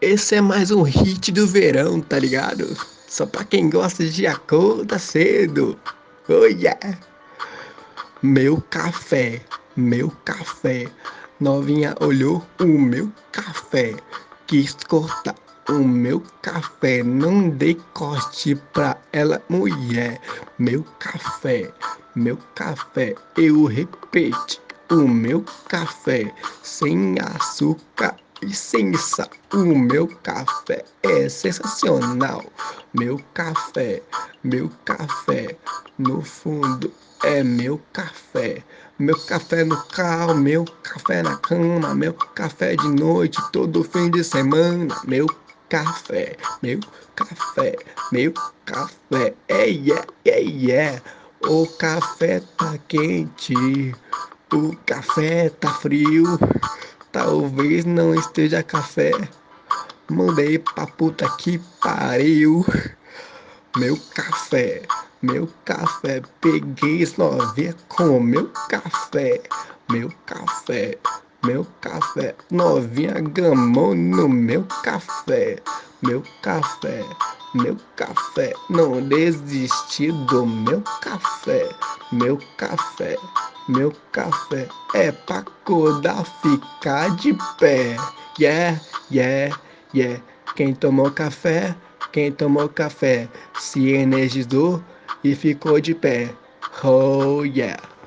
Esse é mais um hit do verão, tá ligado? Só pra quem gosta de acorda cedo. Oh yeah! Meu café, meu café. Novinha olhou o meu café. Quis cortar o meu café. Não dei corte pra ela, mulher. Meu café, meu café. Eu repito, o meu café. Sem açúcar sal. O meu café é sensacional. Meu café, meu café. No fundo é meu café. Meu café no carro, meu café na cama, meu café de noite, todo fim de semana. Meu café, meu café, meu café. É yeah, é yeah. O café tá quente, o café tá frio. Talvez não esteja café. Mandei pra puta que pariu. Meu café, meu café. Peguei novinha com meu café. Meu café, meu café. Novinha gamou no meu café. Meu café, meu café. Não desisti do meu café. Meu café. Meu café é pra acordar, ficar de pé. Yeah, yeah, yeah. Quem tomou café, quem tomou café se energizou e ficou de pé. Oh yeah.